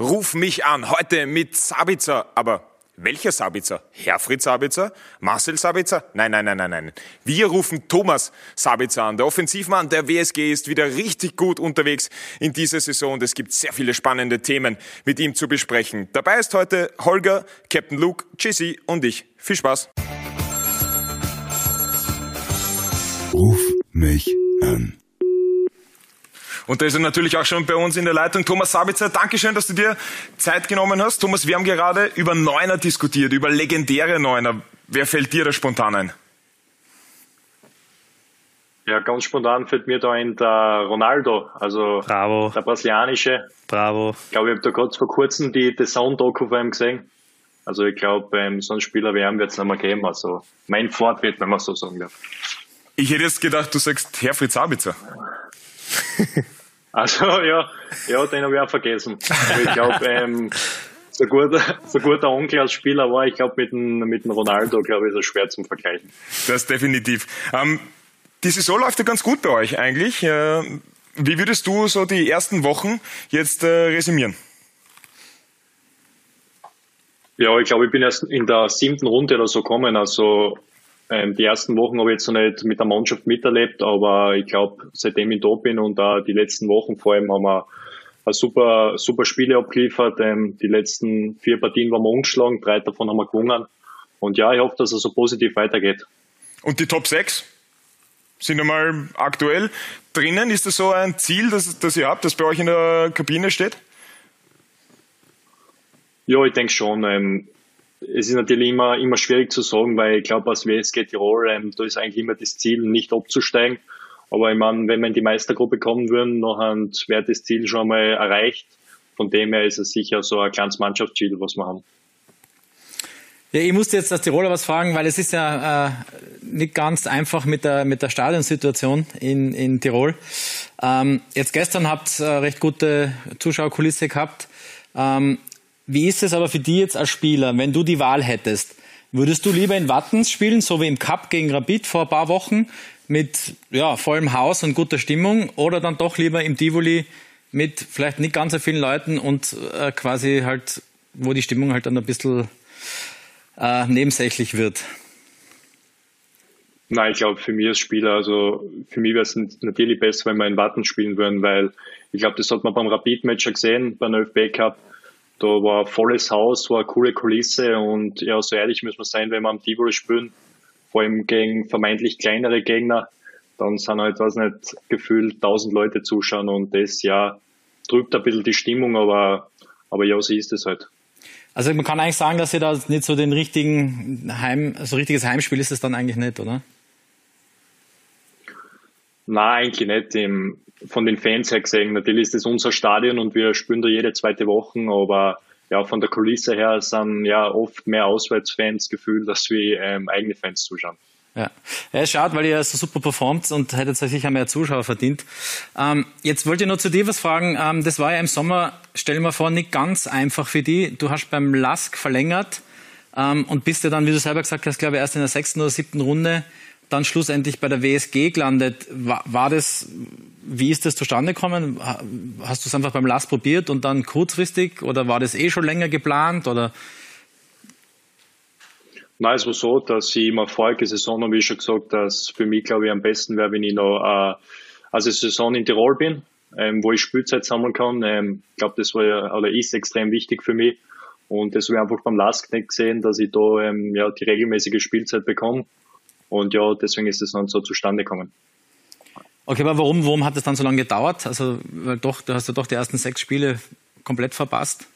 Ruf mich an, heute mit Sabitzer. Aber welcher Sabitzer? Herfried Sabitzer? Marcel Sabitzer? Nein, nein, nein, nein, nein. Wir rufen Thomas Sabitzer an. Der Offensivmann der WSG ist wieder richtig gut unterwegs in dieser Saison es gibt sehr viele spannende Themen mit ihm zu besprechen. Dabei ist heute Holger, Captain Luke, Jesse und ich. Viel Spaß. Ruf mich an. Und da ist er natürlich auch schon bei uns in der Leitung. Thomas Sabitzer, Dankeschön, dass du dir Zeit genommen hast. Thomas, wir haben gerade über Neuner diskutiert, über legendäre Neuner. Wer fällt dir da spontan ein? Ja, ganz spontan fällt mir da ein der Ronaldo, also Bravo. der brasilianische. Bravo. Ich glaube, ich habe da gerade vor kurzem die The Sound-Doku von ihm gesehen. Also ich glaube, ähm, so einen Spieler wie ihn wird es nicht mehr geben. Also mein Fortwert, wenn man so sagen darf. Ich hätte jetzt gedacht, du sagst Herfried Sabitzer. Also ja, ja, den habe ich auch vergessen. Aber ich glaube, ähm, so gut, so gut der Onkel als Spieler war, ich glaube mit dem, mit dem Ronaldo, glaube ich, ist er schwer zum Vergleichen. Das definitiv. Ähm, die Saison läuft ja ganz gut bei euch eigentlich. Äh, wie würdest du so die ersten Wochen jetzt äh, resümieren? Ja, ich glaube, ich bin erst in der siebten Runde oder so gekommen. Also ähm, die ersten Wochen habe ich jetzt noch nicht mit der Mannschaft miterlebt, aber ich glaube, seitdem ich da bin und auch die letzten Wochen vor allem haben wir super, super Spiele abgeliefert. Ähm, die letzten vier Partien waren wir umgeschlagen, drei davon haben wir gewonnen. Und ja, ich hoffe, dass es so positiv weitergeht. Und die Top 6 sind einmal aktuell drinnen. Ist das so ein Ziel, das, das ihr habt, das bei euch in der Kabine steht? Ja, ich denke schon. Ähm, es ist natürlich immer, immer schwierig zu sagen, weil ich glaube, als WSG Tirol, ähm, da ist eigentlich immer das Ziel, nicht abzusteigen. Aber ich meine, wenn wir in die Meistergruppe kommen würden, dann wäre das Ziel schon mal erreicht. Von dem her ist es sicher so ein kleines Mannschaftsziel, was wir haben. Ja, ich musste jetzt als Tiroler was fragen, weil es ist ja äh, nicht ganz einfach mit der, mit der Stadionsituation in, in Tirol. Ähm, jetzt gestern habt ihr äh, recht gute Zuschauerkulisse gehabt. Ähm, wie ist es aber für dich jetzt als Spieler, wenn du die Wahl hättest? Würdest du lieber in Wattens spielen, so wie im Cup gegen Rapid vor ein paar Wochen, mit ja, vollem Haus und guter Stimmung, oder dann doch lieber im Tivoli mit vielleicht nicht ganz so vielen Leuten und äh, quasi halt, wo die Stimmung halt dann ein bisschen äh, nebensächlich wird? Nein, ich glaube, für mich als Spieler, also für mich wäre es natürlich besser, wenn wir in Watten spielen würden, weil ich glaube, das hat man beim Rapid-Match gesehen, beim ÖFB Cup da war volles Haus, war eine coole Kulisse und ja, so ehrlich müssen wir sein, wenn wir am Tivoli spielen, vor allem gegen vermeintlich kleinere Gegner, dann sind halt, weiß nicht, gefühlt tausend Leute zuschauen und das ja trübt ein bisschen die Stimmung, aber, aber ja, so ist es halt. Also man kann eigentlich sagen, dass ihr da nicht so den richtigen Heim, so richtiges Heimspiel ist es dann eigentlich nicht, oder? Nein, eigentlich nicht. Im, von den Fans her gesehen. Natürlich ist es unser Stadion und wir spielen da jede zweite Woche, aber ja, von der Kulisse her sind ja oft mehr Auswärtsfans gefühlt, dass wir ähm, eigene Fans zuschauen. Ja, ja schaut, weil ihr so super performt und hättet sicher mehr Zuschauer verdient. Ähm, jetzt wollte ich noch zu dir was fragen. Ähm, das war ja im Sommer, stell mir vor, nicht ganz einfach für die. Du hast beim LASK verlängert ähm, und bist ja dann, wie du selber gesagt hast, glaube ich, erst in der sechsten oder siebten Runde dann schlussendlich bei der WSG gelandet. War, war das, wie ist das zustande gekommen? Hast du es einfach beim Last probiert und dann kurzfristig oder war das eh schon länger geplant oder? Nein, es war so, dass ich immer vorige Saison habe ich schon gesagt, dass für mich, glaube ich, am besten wäre, wenn ich noch äh, also Saison in Tirol bin, ähm, wo ich Spielzeit sammeln kann. Ähm, ich glaube, das war oder ist extrem wichtig für mich. Und das habe ich einfach beim nicht gesehen, dass ich da ähm, ja, die regelmäßige Spielzeit bekomme. Und ja, deswegen ist es dann so zustande gekommen. Okay, aber warum, warum hat es dann so lange gedauert? Also, weil doch, du hast ja doch die ersten sechs Spiele komplett verpasst.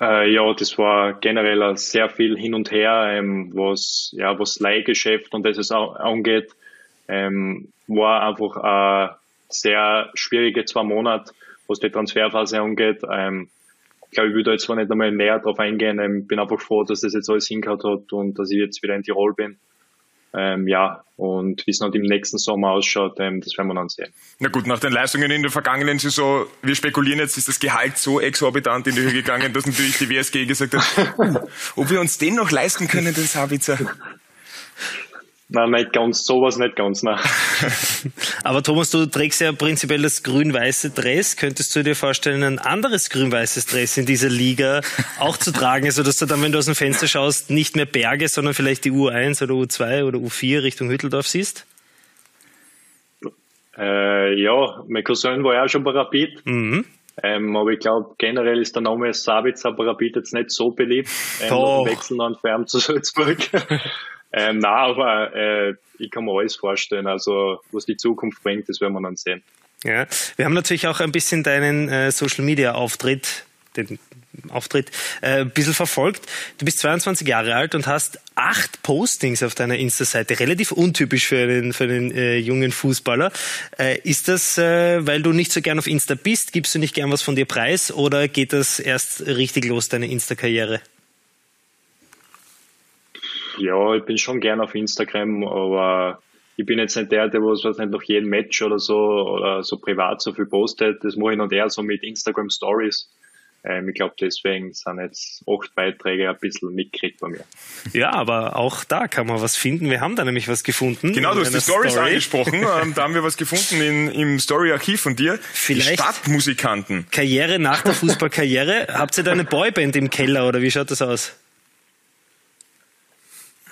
Äh, ja, das war generell sehr viel hin und her, ähm, was, ja, was Leihgeschäft und das es angeht, ähm, war einfach eine sehr schwierige zwei Monate, was die Transferphase angeht. Ähm, glaube, ich da jetzt zwar nicht einmal näher drauf eingehen. Ich ähm, bin einfach froh, dass das jetzt alles hingehört hat und dass ich jetzt wieder in Tirol bin. Ähm, ja, und wie es noch im nächsten Sommer ausschaut, ähm, das werden wir dann sehen. Na gut, nach den Leistungen in der vergangenen Saison, wir spekulieren jetzt, ist das Gehalt so exorbitant in die Höhe gegangen, dass natürlich die WSG gesagt hat, ob wir uns den noch leisten können, den Sabitzer. Nein, nicht ganz, sowas nicht ganz, nein. Aber Thomas, du trägst ja prinzipiell das grün-weiße Dress. Könntest du dir vorstellen, ein anderes grün-weißes Dress in dieser Liga auch zu tragen, also, du dann, wenn du aus dem Fenster schaust, nicht mehr Berge, sondern vielleicht die U1 oder U2 oder U4 Richtung Hütteldorf siehst? Äh, ja, mein Cousin war ja auch schon bei Rapid. Mhm. Ähm, aber ich glaube, generell ist der Name Sabitzer bei Rapid jetzt nicht so beliebt. Ähm. Wechseln an Färm zu Salzburg. Ähm, na, aber äh, ich kann mir alles vorstellen. Also was die Zukunft bringt, das werden wir dann sehen. Ja, wir haben natürlich auch ein bisschen deinen äh, Social Media Auftritt, den Auftritt, äh, ein bisschen verfolgt. Du bist 22 Jahre alt und hast acht Postings auf deiner Insta-Seite. Relativ untypisch für einen, für einen äh, jungen Fußballer. Äh, ist das, äh, weil du nicht so gern auf Insta bist? Gibst du nicht gern was von dir preis oder geht das erst richtig los, deine Insta-Karriere? Ja, ich bin schon gern auf Instagram, aber ich bin jetzt nicht der, der was, was nicht noch jeden Match oder so oder so privat so viel postet. Das mache ich noch eher so mit Instagram Stories. Ähm, ich glaube, deswegen sind jetzt acht Beiträge ein bisschen mitgekriegt bei mir. Ja, aber auch da kann man was finden. Wir haben da nämlich was gefunden. Genau, du hast die Stories Story. angesprochen. Ähm, da haben wir was gefunden in, im Story-Archiv von dir. Vielleicht die Stadtmusikanten. Karriere nach der Fußballkarriere. Habt ihr da eine Boyband im Keller oder wie schaut das aus?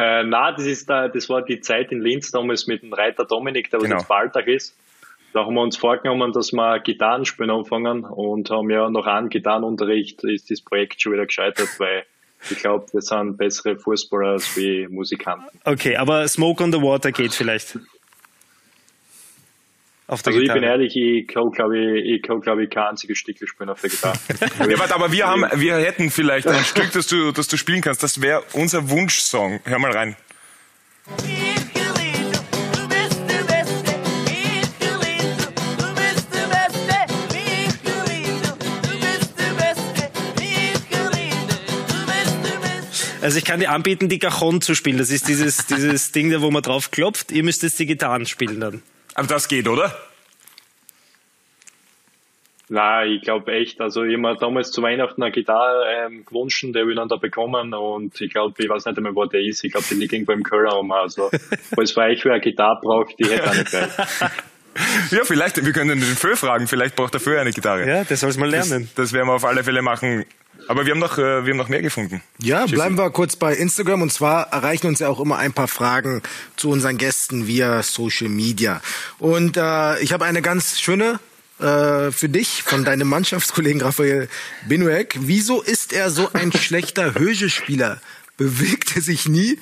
Äh, na, das ist da, das war die Zeit in Linz damals mit dem Reiter Dominik, der genau. jetzt Balltag ist. Da haben wir uns vorgenommen, dass wir Gitarren spielen anfangen und haben ja nach einem Gitarrenunterricht ist das Projekt schon wieder gescheitert, weil ich glaube, wir sind bessere Fußballer als wie Musikanten. Okay, aber Smoke on the Water geht vielleicht auf der also Gitarre? ich bin ehrlich, ich kann glaube ich, ich, kann, glaub ich kein einziges Stück spielen auf der Gitarre. ja, warte, aber wir haben, wir hätten vielleicht ein Stück, das du, das du spielen kannst. Das wäre unser Wunschsong. Hör mal rein. Also ich kann dir anbieten, die Cajon zu spielen. Das ist dieses, dieses Ding, da wo man drauf klopft. Ihr müsst jetzt die Gitarren spielen dann. Aber das geht, oder? Na, ich glaube echt. Also ich habe damals zu Weihnachten eine Gitarre ähm, gewünscht, der will dann da bekommen und ich glaube, ich weiß nicht einmal, wo der ist. Ich glaube, die liegt irgendwo im Keller um. Also falls für euch wer eine Gitarre braucht, die hätte er nicht gleich. Ja, vielleicht, wir können den Föh fragen, vielleicht braucht der Föh eine Gitarre. Ja, der soll es mal lernen. Das, das werden wir auf alle Fälle machen. Aber wir haben noch, äh, wir haben noch mehr gefunden. Ja, Tschüssi. bleiben wir kurz bei Instagram. Und zwar erreichen uns ja auch immer ein paar Fragen zu unseren Gästen via Social Media. Und äh, ich habe eine ganz schöne äh, für dich von deinem Mannschaftskollegen Raphael Binuek. Wieso ist er so ein schlechter Högespieler? Bewegt er sich nie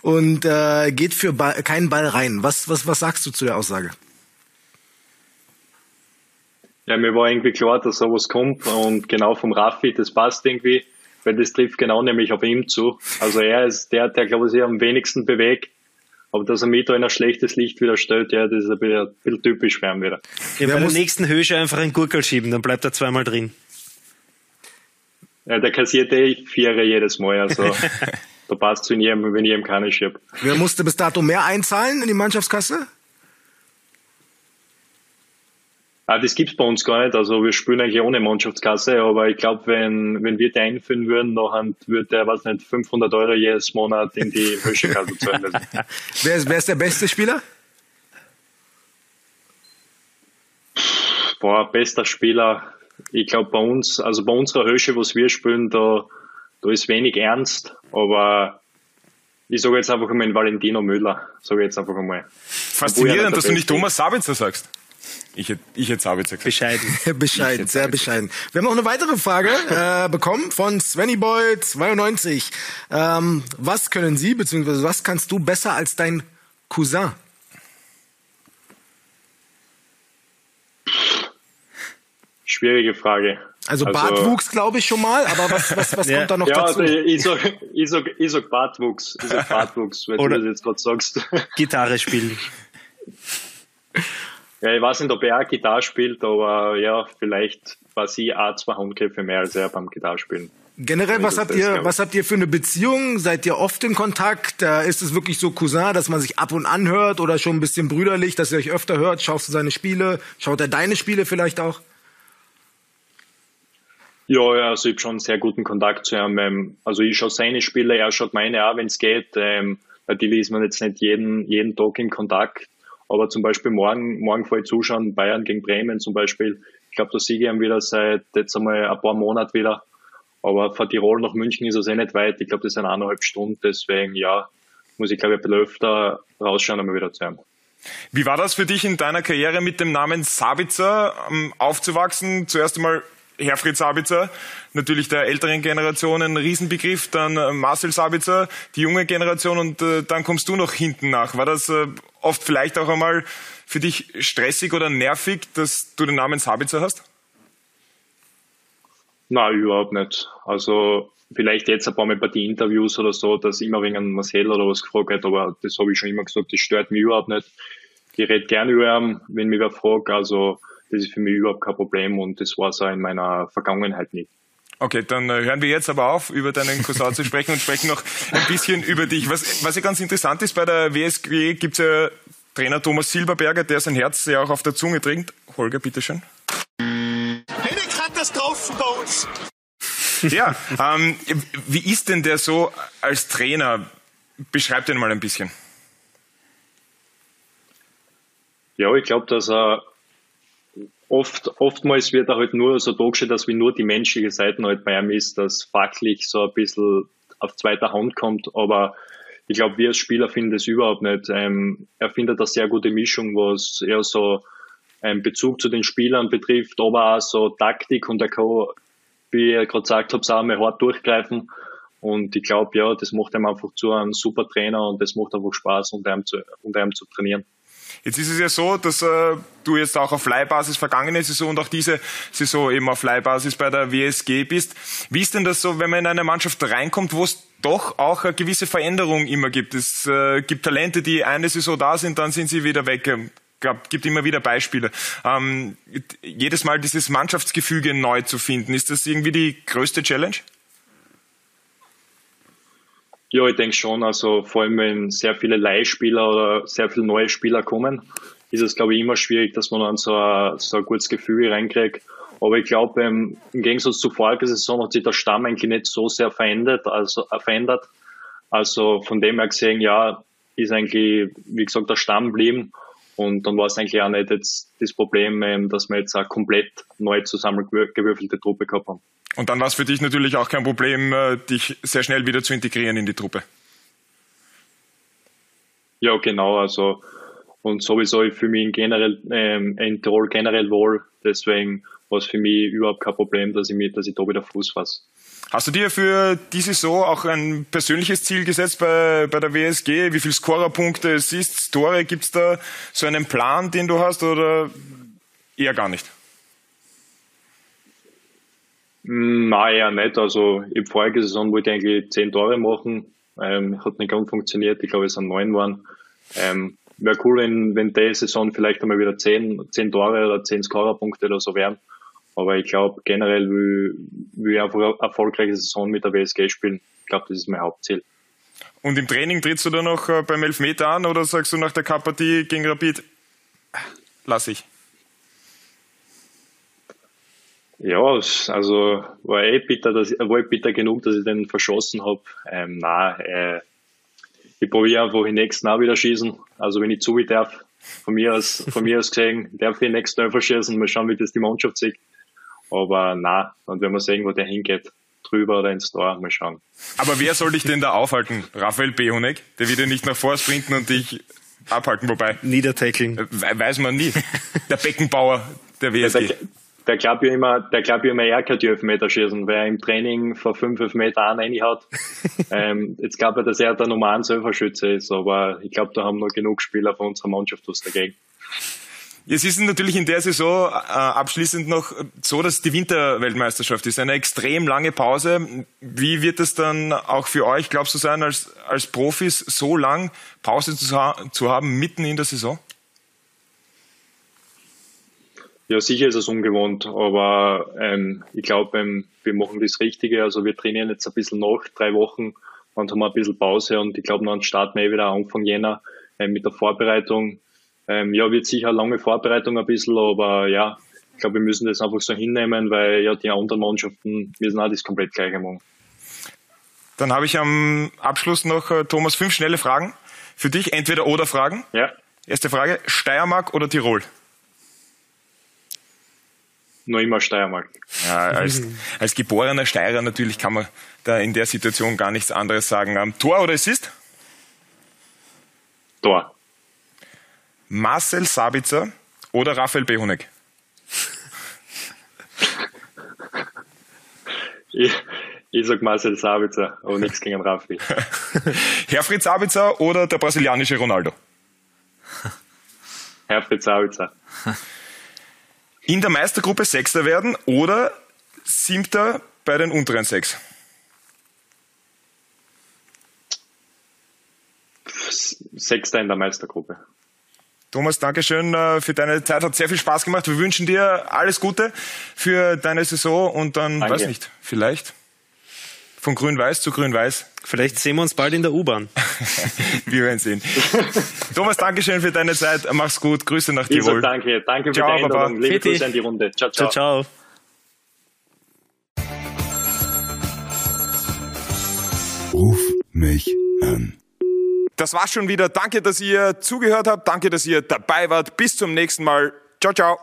und äh, geht für Ball, keinen Ball rein? Was, was, was sagst du zu der Aussage? Ja, mir war irgendwie klar, dass sowas kommt und genau vom Raffi, das passt irgendwie, weil das trifft genau nämlich auf ihm zu. Also er ist der, der glaube ich am wenigsten bewegt. Aber dass er mich da in ein schlechtes Licht wieder stellt, ja, das ist ein bisschen, ein bisschen typisch für ihn wieder. Ja, bei der nächsten Höhe einfach einen Gurkel schieben, dann bleibt er zweimal drin. Ja, der kassiert eh Vierer jedes Mal, also da passt zu jedem, wenn ich ihm keine schiebe. Wer musste bis dato mehr einzahlen in die Mannschaftskasse? Ah, das gibt's bei uns gar nicht. Also wir spielen eigentlich ohne Mannschaftskasse, aber ich glaube, wenn, wenn wir die einführen würden, dann würde der, was nicht, 500 Euro jedes Monat in die Höchstkasse zahlen müssen. wer, ist, wer ist der beste Spieler? Boah, bester Spieler. Ich glaube bei uns, also bei unserer Höhe, was wir spielen, da, da ist wenig ernst, aber ich sage jetzt einfach einmal Valentino Müller, sage jetzt einfach einmal. Faszinierend, dass du nicht Thomas Sabitzer sagst. Ich hätte, ich hätte Sabitzer gesagt. Bescheiden. bescheiden, sehr bescheiden. Wir haben auch eine weitere Frage äh, bekommen von Svennyboy92. Ähm, was können Sie, beziehungsweise was kannst du besser als dein Cousin? Schwierige Frage. Also, also Bartwuchs glaube ich schon mal, aber was, was, was ja. kommt da noch ja, dazu? Also ich sag, ich sag, ich sag Bartwuchs, ich sag Bartwuchs, wenn Oder du das jetzt gerade sagst. Gitarre spielen. Ja, ich weiß nicht, ob er Gitarre spielt, aber ja, vielleicht war sie auch zwei Handgriffe mehr als er beim Gitarrespielen. Generell, was habt ihr, was habt ihr für eine Beziehung? Seid ihr oft in Kontakt? Ist es wirklich so Cousin, dass man sich ab und an hört oder schon ein bisschen brüderlich, dass ihr euch öfter hört? Schaust du seine Spiele? Schaut er deine Spiele vielleicht auch? Ja, ja, also ich habe schon einen sehr guten Kontakt zu ihm. Ähm, also ich schaue seine Spiele, er schaut meine auch, wenn es geht. Ähm, Natürlich ist man jetzt nicht jeden, jeden Tag im Kontakt, aber zum Beispiel morgen, morgen vor zuschauen, Bayern gegen Bremen zum Beispiel. Ich glaube, da siege ich wieder seit jetzt einmal ein paar Monaten wieder. Aber von Tirol nach München ist es eh nicht weit. Ich glaube, das sind eineinhalb Stunden. Deswegen, ja, muss ich glaube ich ein bisschen öfter rausschauen, um wieder zu haben. Wie war das für dich in deiner Karriere mit dem Namen Sabitzer ähm, aufzuwachsen? Zuerst einmal Herfried Sabitzer, natürlich der älteren Generation ein Riesenbegriff, dann äh, Marcel Sabitzer, die junge Generation und äh, dann kommst du noch hinten nach. War das äh, oft vielleicht auch einmal für dich stressig oder nervig, dass du den Namen Sabitzer hast? Nein, überhaupt nicht. Also vielleicht jetzt ein paar Mal bei den Interviews oder so, dass immer wegen Marcel oder was gefragt wird, aber das habe ich schon immer gesagt, das stört mich überhaupt nicht. Ich rede gerne über ihn, wenn mich wer fragt, also das ist für mich überhaupt kein Problem und das war so in meiner Vergangenheit nicht. Okay, dann äh, hören wir jetzt aber auf, über deinen Cousin zu sprechen und sprechen noch ein bisschen über dich. Was, was ja ganz interessant ist, bei der WSG gibt es ja Trainer Thomas Silberberger, der sein Herz ja auch auf der Zunge trinkt. Holger, bitteschön. Eine Katastrophe bei uns. Ja, ähm, wie ist denn der so als Trainer? Beschreib den mal ein bisschen. Ja, ich glaube, dass er oft, oftmals wird er halt nur so dargestellt, dass wie nur die menschliche Seite halt bei ihm ist, dass fachlich so ein bisschen auf zweiter Hand kommt, aber ich glaube, wir als Spieler finden das überhaupt nicht. Ähm, er findet eine sehr gute Mischung, was eher so einen Bezug zu den Spielern betrifft, aber auch so Taktik und er kann, wie ich gerade gesagt habe, auch mal hart durchgreifen. Und ich glaube, ja, das macht ihm einfach zu einem super Trainer und das macht einfach Spaß, unter ihm zu, unter ihm zu trainieren. Jetzt ist es ja so, dass äh, du jetzt auch auf Leihbasis vergangene Saison und auch diese Saison eben auf Leihbasis bei der WSG bist. Wie ist denn das so, wenn man in eine Mannschaft reinkommt, wo es doch auch eine gewisse Veränderung immer gibt? Es äh, gibt Talente, die eine Saison da sind, dann sind sie wieder weg. Gab, gibt immer wieder Beispiele. Ähm, jedes Mal dieses Mannschaftsgefüge neu zu finden, ist das irgendwie die größte Challenge? Ja, ich denke schon. Also vor allem, wenn sehr viele Leihspieler oder sehr viele neue Spieler kommen, ist es, glaube ich, immer schwierig, dass man dann so ein, so ein gutes Gefühl reinkriegt. Aber ich glaube, ähm, im Gegensatz zur vorigen Saison hat sich der Stamm eigentlich nicht so sehr verändert. Also, äh, verändert. also von dem her gesehen, ja, ist eigentlich, wie gesagt, der Stamm geblieben. Und dann war es eigentlich auch nicht jetzt das Problem, ähm, dass wir jetzt eine komplett neu zusammengewürfelte Truppe gehabt haben. Und dann war es für dich natürlich auch kein Problem, äh, dich sehr schnell wieder zu integrieren in die Truppe. Ja, genau. Also und sowieso ich fühle mich in, generell, ähm, in Tirol generell wohl. Deswegen war es für mich überhaupt kein Problem, dass ich, mich, dass ich da wieder Fuß fasse. Hast du dir für diese Saison auch ein persönliches Ziel gesetzt bei, bei der WSG? Wie viele Scorerpunkte, Assists, Tore? Gibt es da so einen Plan, den du hast oder eher gar nicht? Nein, eher nicht. Also, ich vorige Saison wollte ich eigentlich zehn Tore machen. Ähm, hat nicht ganz funktioniert. Ich glaube, es sind neun waren. Ähm, Wäre cool, wenn, wenn die Saison vielleicht einmal wieder zehn, zehn Tore oder zehn Scorerpunkte oder so wären. Aber ich glaube, generell will, will ich einfach eine erfolgreiche Saison mit der WSG spielen. Ich glaube, das ist mein Hauptziel. Und im Training trittst du da noch äh, beim Elfmeter an oder sagst du nach der K-Partie gegen Rapid, lass ich? Ja, also war eh bitter, dass, war eh bitter genug, dass ich den verschossen habe. Ähm, nein, äh, ich probiere einfach den nächsten auch wieder schießen. Also wenn ich zu wie darf, von mir aus, von mir aus gesehen, darf ich den nächsten einfach schießen. Mal schauen, wie das die Mannschaft sieht. Aber na, und wenn wir sehen, wo der hingeht, drüber oder ins Tor, mal schauen. Aber wer soll dich denn da aufhalten? Raphael Behonek? Der wird ja nicht nach vor sprinten und dich abhalten, wobei. Niedertackeln. Weiß man nie. Der Beckenbauer der WSG. Der, glaubt ja immer, der glaubt ja immer, er kann die Elfmeter schießen, weil er im Training vor fünf Elfmeter an reinhaut. ähm, jetzt glaube ich, dass er der Nummer 1 Elferschütze ist, aber ich glaube, da haben noch genug Spieler von unserer Mannschaft was dagegen. Jetzt ist es natürlich in der Saison äh, abschließend noch so, dass die Winterweltmeisterschaft ist. Eine extrem lange Pause. Wie wird es dann auch für euch, glaubst du, sein, als, als Profis so lang Pause zu, zu haben, mitten in der Saison? Ja, sicher ist es ungewohnt, aber ähm, ich glaube, ähm, wir machen das Richtige. Also wir trainieren jetzt ein bisschen nach, drei Wochen, dann haben ein bisschen Pause und ich glaube, dann starten wir eh wieder Anfang Jänner äh, mit der Vorbereitung. Ähm, ja, wird sicher eine lange Vorbereitung ein bisschen, aber ja, ich glaube, wir müssen das einfach so hinnehmen, weil ja die anderen Mannschaften müssen auch das komplett gleiche machen. Dann habe ich am Abschluss noch, äh, Thomas, fünf schnelle Fragen für dich. Entweder oder Fragen. Ja, Erste Frage, Steiermark oder Tirol? Nur immer Steiermark. Ja, als, als geborener Steirer natürlich kann man da in der Situation gar nichts anderes sagen. Ähm, Tor oder Assist? Tor. Marcel Sabitzer oder Raphael Behunek? Ich, ich sag Marcel Sabitzer, aber nichts gegen Raffi. Herfried Sabitzer oder der brasilianische Ronaldo? Herfried Sabitzer. In der Meistergruppe Sechster werden oder Siebter bei den unteren sechs? Sechster in der Meistergruppe. Thomas, Dankeschön äh, für deine Zeit. Hat sehr viel Spaß gemacht. Wir wünschen dir alles Gute für deine Saison und dann, Danke. weiß nicht, vielleicht von grün-weiß zu grün-weiß. Vielleicht sehen wir uns bald in der U-Bahn. Wir werden sehen. Thomas, Dankeschön für deine Zeit. Mach's gut. Grüße nach Tirol. danke. Danke für Ciao, die Einladung. Baba. Liebe Fitti. Grüße an die Runde. Ciao, ciao. Ciao, ciao. Ruf mich an. Das war's schon wieder. Danke, dass ihr zugehört habt. Danke, dass ihr dabei wart. Bis zum nächsten Mal. Ciao, ciao.